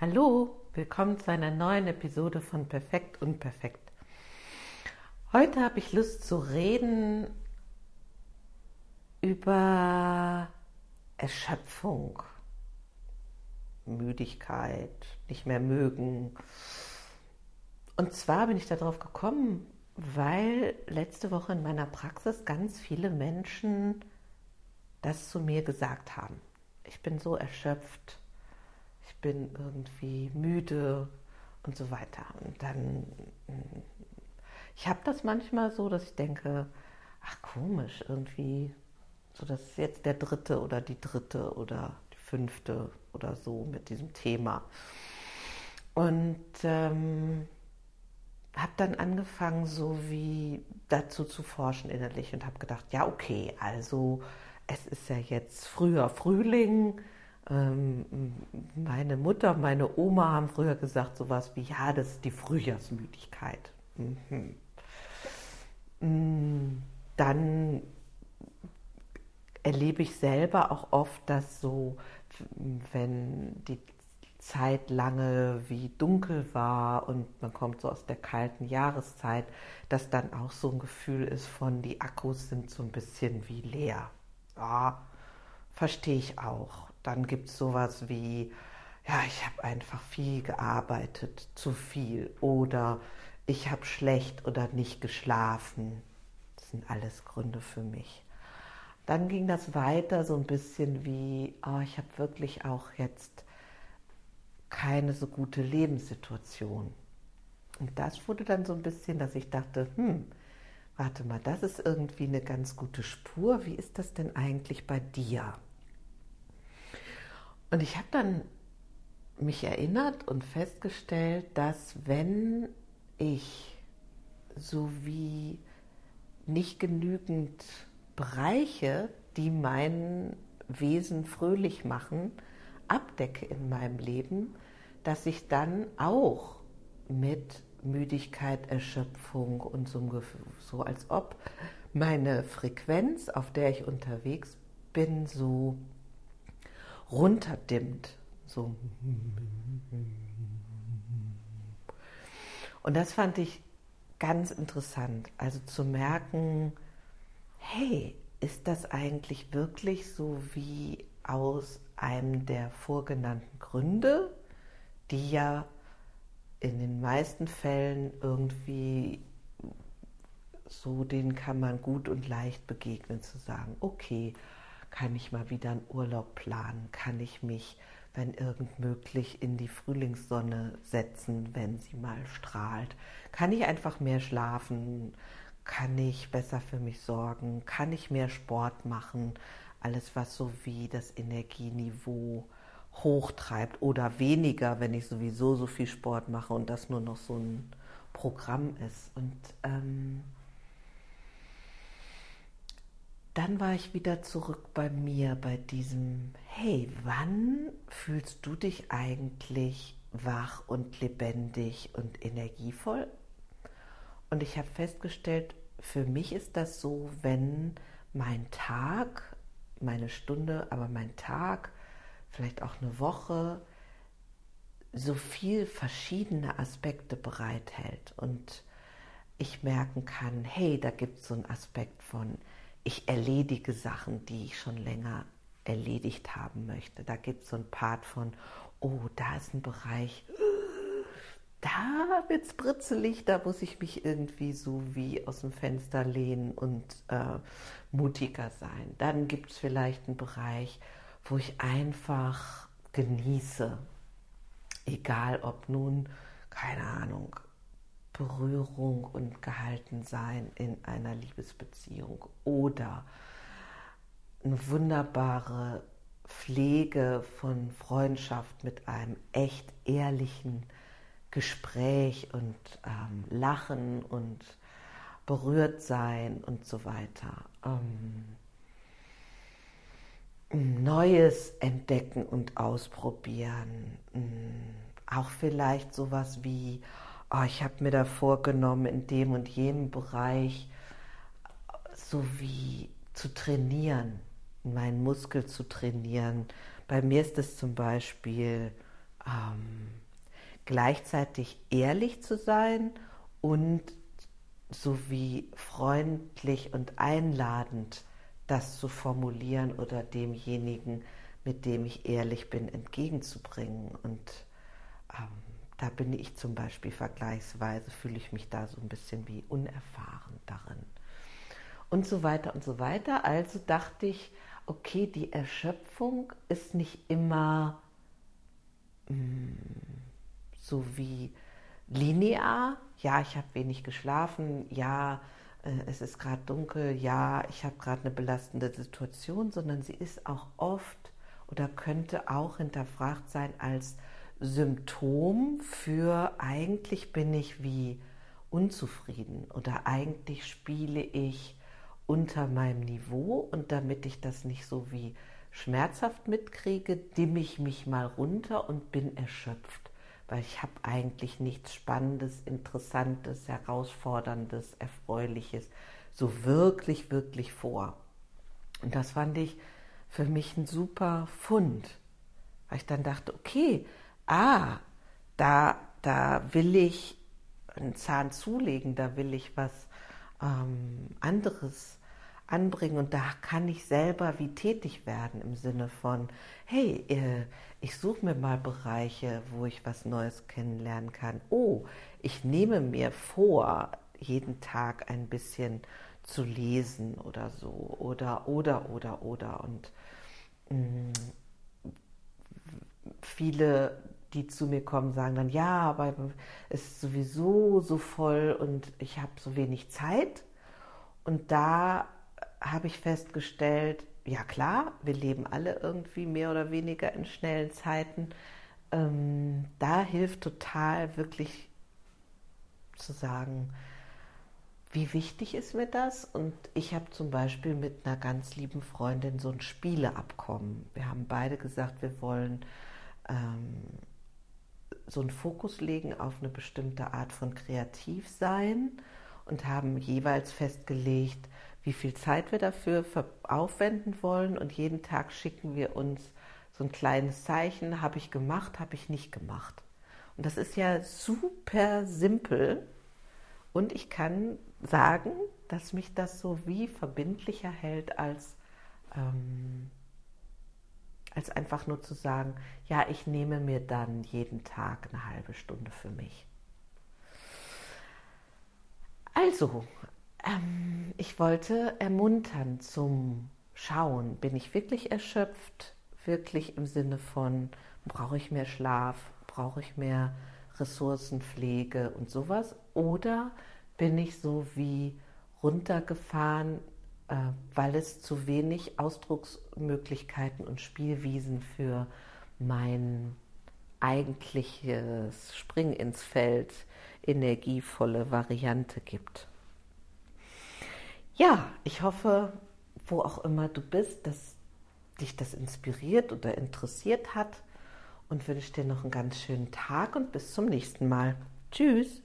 Hallo, willkommen zu einer neuen Episode von Perfekt und Perfekt. Heute habe ich Lust zu reden über Erschöpfung, Müdigkeit, nicht mehr mögen. Und zwar bin ich darauf gekommen, weil letzte Woche in meiner Praxis ganz viele Menschen das zu mir gesagt haben. Ich bin so erschöpft bin irgendwie müde und so weiter. Und dann, ich habe das manchmal so, dass ich denke, ach komisch, irgendwie, so das ist jetzt der dritte oder die dritte oder die fünfte oder so mit diesem Thema. Und ähm, habe dann angefangen, so wie dazu zu forschen innerlich und habe gedacht, ja okay, also es ist ja jetzt früher Frühling, meine Mutter, meine Oma haben früher gesagt sowas wie, ja, das ist die Frühjahrsmüdigkeit. Mhm. Mm, dann erlebe ich selber auch oft, dass so, wenn die Zeit lange wie dunkel war und man kommt so aus der kalten Jahreszeit, dass dann auch so ein Gefühl ist von, die Akkus sind so ein bisschen wie leer. Ja, verstehe ich auch. Dann gibt es sowas wie, ja, ich habe einfach viel gearbeitet, zu viel oder ich habe schlecht oder nicht geschlafen. Das sind alles Gründe für mich. Dann ging das weiter so ein bisschen wie, oh, ich habe wirklich auch jetzt keine so gute Lebenssituation. Und das wurde dann so ein bisschen, dass ich dachte, hm, warte mal, das ist irgendwie eine ganz gute Spur. Wie ist das denn eigentlich bei dir? Und ich habe dann mich erinnert und festgestellt, dass wenn ich so wie nicht genügend Bereiche, die mein Wesen fröhlich machen, abdecke in meinem Leben, dass ich dann auch mit Müdigkeit, Erschöpfung und so, so als ob meine Frequenz, auf der ich unterwegs bin, so runterdimmt. So. Und das fand ich ganz interessant. Also zu merken, hey, ist das eigentlich wirklich so wie aus einem der vorgenannten Gründe, die ja in den meisten Fällen irgendwie so, denen kann man gut und leicht begegnen, zu sagen, okay, kann ich mal wieder einen Urlaub planen? Kann ich mich, wenn irgend möglich, in die Frühlingssonne setzen, wenn sie mal strahlt? Kann ich einfach mehr schlafen? Kann ich besser für mich sorgen? Kann ich mehr Sport machen? Alles, was so wie das Energieniveau hochtreibt oder weniger, wenn ich sowieso so viel Sport mache und das nur noch so ein Programm ist. Und ähm, dann war ich wieder zurück bei mir, bei diesem, hey, wann fühlst du dich eigentlich wach und lebendig und energievoll? Und ich habe festgestellt, für mich ist das so, wenn mein Tag, meine Stunde, aber mein Tag, vielleicht auch eine Woche, so viel verschiedene Aspekte bereithält und ich merken kann, hey, da gibt es so einen Aspekt von, ich erledige Sachen, die ich schon länger erledigt haben möchte. Da gibt es so ein Part von, oh, da ist ein Bereich, da wird es britzelig, da muss ich mich irgendwie so wie aus dem Fenster lehnen und äh, mutiger sein. Dann gibt es vielleicht einen Bereich, wo ich einfach genieße, egal ob nun, keine Ahnung, Berührung und Gehaltensein in einer Liebesbeziehung oder eine wunderbare Pflege von Freundschaft mit einem echt ehrlichen Gespräch und ähm, Lachen und berührt sein und so weiter. Ähm, Neues entdecken und ausprobieren. Mm, auch vielleicht sowas wie, oh, ich habe mir da vorgenommen, in dem und jenem Bereich so wie zu trainieren, meinen Muskel zu trainieren. Bei mir ist es zum Beispiel ähm, gleichzeitig ehrlich zu sein und sowie freundlich und einladend das zu formulieren oder demjenigen, mit dem ich ehrlich bin, entgegenzubringen. Und ähm, da bin ich zum Beispiel vergleichsweise, fühle ich mich da so ein bisschen wie unerfahren darin. Und so weiter und so weiter. Also dachte ich, okay, die Erschöpfung ist nicht immer mh, mm, so wie linear. Ja, ich habe wenig geschlafen. Ja, äh, es ist gerade dunkel. Ja, ich habe gerade eine belastende Situation, sondern sie ist auch oft oder könnte auch hinterfragt sein als Symptom für eigentlich bin ich wie unzufrieden oder eigentlich spiele ich unter meinem Niveau und damit ich das nicht so wie schmerzhaft mitkriege, dimme ich mich mal runter und bin erschöpft, weil ich habe eigentlich nichts Spannendes, Interessantes, Herausforderndes, Erfreuliches so wirklich, wirklich vor. Und das fand ich für mich ein super Fund, weil ich dann dachte, okay, ah, da, da will ich einen Zahn zulegen, da will ich was ähm, anderes anbringen. Und da kann ich selber wie tätig werden im Sinne von, hey, äh, ich suche mir mal Bereiche, wo ich was Neues kennenlernen kann. Oh, ich nehme mir vor, jeden Tag ein bisschen zu lesen oder so. Oder oder oder oder. Und mh, mm, viele die zu mir kommen, sagen dann, ja, aber es ist sowieso so voll und ich habe so wenig Zeit. Und da habe ich festgestellt, ja klar, wir leben alle irgendwie mehr oder weniger in schnellen Zeiten. Ähm, da hilft total wirklich zu sagen, wie wichtig ist mir das? Und ich habe zum Beispiel mit einer ganz lieben Freundin so ein Spieleabkommen. Wir haben beide gesagt, wir wollen ähm, so einen Fokus legen auf eine bestimmte Art von Kreativsein und haben jeweils festgelegt, wie viel Zeit wir dafür aufwenden wollen. Und jeden Tag schicken wir uns so ein kleines Zeichen, habe ich gemacht, habe ich nicht gemacht. Und das ist ja super simpel. Und ich kann sagen, dass mich das so wie verbindlicher hält als ähm, als einfach nur zu sagen, ja, ich nehme mir dann jeden Tag eine halbe Stunde für mich. Also, ähm, ich wollte ermuntern zum Schauen, bin ich wirklich erschöpft, wirklich im Sinne von, brauche ich mehr Schlaf, brauche ich mehr Ressourcenpflege und sowas, oder bin ich so wie runtergefahren weil es zu wenig Ausdrucksmöglichkeiten und Spielwiesen für mein eigentliches Spring ins Feld energievolle Variante gibt. Ja, ich hoffe, wo auch immer du bist, dass dich das inspiriert oder interessiert hat und wünsche dir noch einen ganz schönen Tag und bis zum nächsten Mal. Tschüss.